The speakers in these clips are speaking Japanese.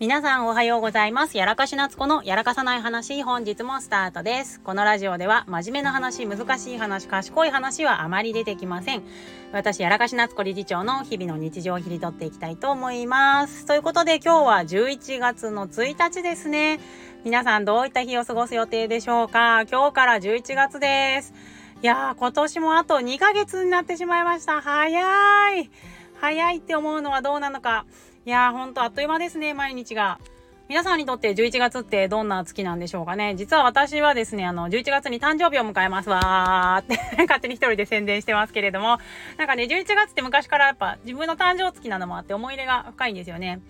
皆さんおはようございます。やらかし夏子のやらかさない話、本日もスタートです。このラジオでは真面目な話、難しい話、賢い話はあまり出てきません。私、やらかし夏子理事長の日々の日常を切り取っていきたいと思います。ということで今日は11月の1日ですね。皆さんどういった日を過ごす予定でしょうか？今日から11月です。いやー、今年もあと2ヶ月になってしまいました。早い。早いって思うのはどうなのか。いやーほんとあっという間ですね、毎日が。皆さんにとって11月ってどんな月なんでしょうかね。実は私はですね、あの、11月に誕生日を迎えますわーって 勝手に一人で宣伝してますけれども、なんかね、11月って昔からやっぱ自分の誕生月なのもあって思い入れが深いんですよね。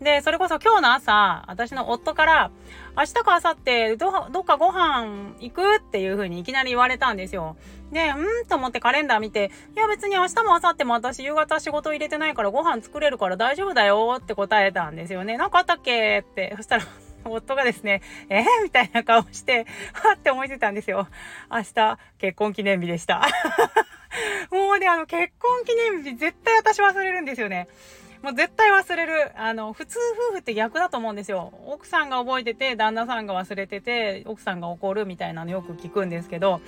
で、それこそ今日の朝、私の夫から、明日か明後日、ど、どっかご飯行くっていう風にいきなり言われたんですよ。で、うんと思ってカレンダー見て、いや別に明日も明後日も私夕方仕事入れてないからご飯作れるから大丈夫だよって答えたんですよね。なんかあったっけって。そしたら夫がですね、えー、みたいな顔して、はって思いついたんですよ。明日、結婚記念日でした。もうね、あの、結婚記念日絶対私忘れるんですよね。もう絶対忘れる。あの、普通夫婦って逆だと思うんですよ。奥さんが覚えてて、旦那さんが忘れてて、奥さんが怒るみたいなのよく聞くんですけど、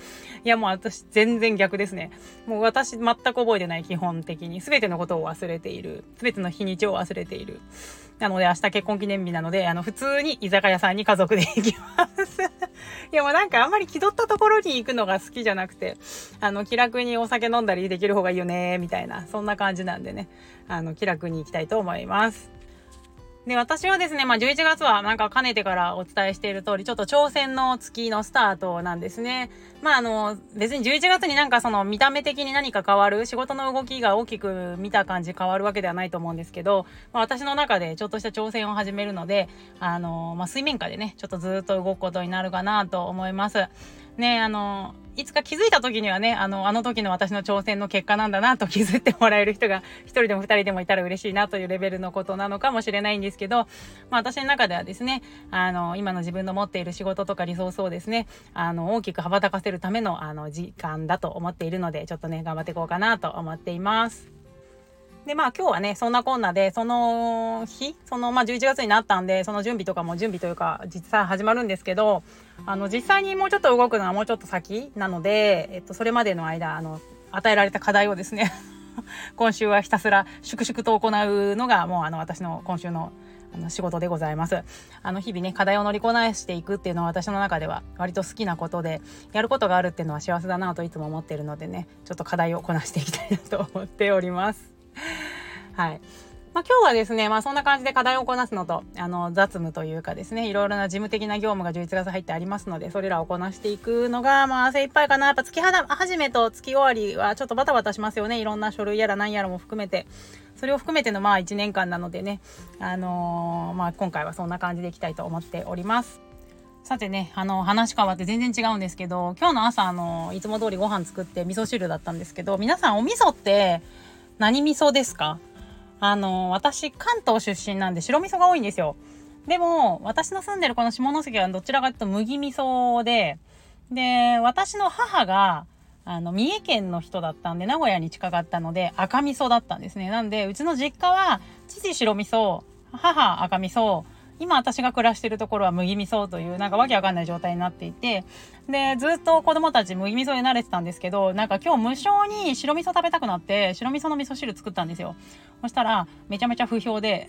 いやもう私全然逆ですね。もう私全く覚えてない基本的に。全てのことを忘れている。全ての日にちを忘れている。なので明日結婚記念日なので、あの、普通に居酒屋さんに家族で行きます。いやもうなんかあんまり気取ったところに行くのが好きじゃなくて、あの、気楽にお酒飲んだりできる方がいいよね、みたいな、そんな感じなんでね、あの、気楽に行きたいと思います。で、私はですね、まあ、11月はなんかかねてからお伝えしている通り、ちょっと挑戦の月のスタートなんですね。まあ、あの、別に11月になんかその見た目的に何か変わる、仕事の動きが大きく見た感じ変わるわけではないと思うんですけど、まあ、私の中でちょっとした挑戦を始めるので、あの、まあ、水面下でね、ちょっとずっと動くことになるかなと思います。ね、あの、いつか気づいた時にはね、あの、あの時の私の挑戦の結果なんだなと気づいてもらえる人が一人でも二人でもいたら嬉しいなというレベルのことなのかもしれないんですけど、まあ私の中ではですね、あの、今の自分の持っている仕事とかリソースをですね、あの、大きく羽ばたかせるための、あの、時間だと思っているので、ちょっとね、頑張っていこうかなと思っています。で、まあ今日はね、そんなこんなで、その日、その、まあ11月になったんで、その準備とかも準備というか、実際始まるんですけど、あの、実際にもうちょっと動くのはもうちょっと先なので、えっと、それまでの間、あの、与えられた課題をですね 今週はひたすら粛々と行うのが、もうあの、私の今週のあの仕事でございます。あの日々ね、課題を乗りこなしていくっていうのは私の中では割と好きなことで、やることがあるっていうのは幸せだなといつも思ってるのでね、ちょっと課題をこなしていきたいなと思っております。はい。まあ、今日はですね、まあ、そんな感じで課題をこなすのと、あの、雑務というかですね、いろいろな事務的な業務が11月入ってありますので、それらをこなしていくのが、まあ、精一杯かな。やっぱ月始めと月終わりはちょっとバタバタしますよね。いろんな書類やら何やらも含めて。それを含めての、まあ、1年間なのでね、あのー、まあ、今回はそんな感じでいきたいと思っております。さてね、あの、話変わって全然違うんですけど、今日の朝、あの、いつも通りご飯作って味噌汁だったんですけど、皆さんお味噌って何味噌ですか？あの、私、関東出身なんで白味噌が多いんですよ。でも、私の住んでるこの下関はどちらかというと麦味噌で、で、私の母が、あの、三重県の人だったんで、名古屋に近かったので、赤味噌だったんですね。なんで、うちの実家は、父白味噌、母赤味噌、今私が暮らしてるところは麦味噌というなんかわけわかんない状態になっていて、で、ずっと子供たち麦味噌に慣れてたんですけど、なんか今日無性に白味噌食べたくなって、白味噌の味噌汁作ったんですよ。そしたら、めちゃめちゃ不評で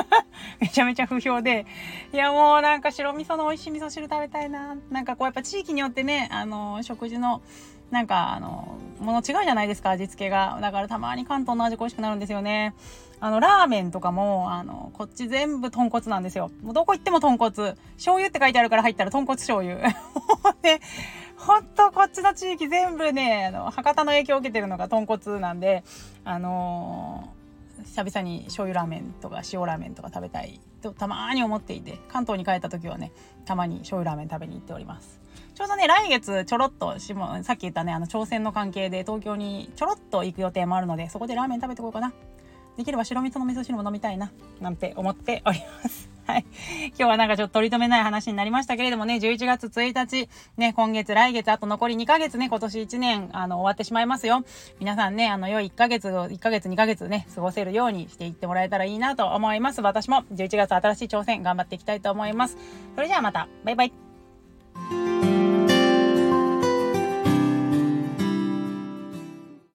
めちゃめちゃ不評で、いやもうなんか白味噌の美味しい味噌汁食べたいな。なんかこうやっぱ地域によってね、あの、食事の、なんかあの、もの違うじゃないですか、味付けが。だからたまに関東の味恋しくなるんですよね。あの、ラーメンとかも、あの、こっち全部豚骨なんですよ。もうどこ行っても豚骨。醤油って書いてあるから入ったら豚骨醤油。で、ほんとこっちの地域全部ね、あの、博多の影響を受けてるのが豚骨なんで、あのー、久々に醤油ラーメンとか塩ラーメンとか食べたいとたまーに思っていて、関東に帰った時はね、たまに醤油ラーメン食べに行っております。ちょうどね、来月ちょろっと、さっき言ったね、あの、挑戦の関係で東京にちょろっと行く予定もあるので、そこでラーメン食べてこうかな。できれば白味噌の味噌汁も飲みたいな、なんて思っております。はい。今日はなんかちょっと取り留めない話になりましたけれどもね、11月1日、ね、今月、来月、あと残り2ヶ月ね、今年1年、あの、終わってしまいますよ。皆さんね、あの、良い1ヶ月を、1ヶ月、2ヶ月ね、過ごせるようにしていってもらえたらいいなと思います。私も11月新しい挑戦頑張っていきたいと思います。それじゃあまた、バイバイ。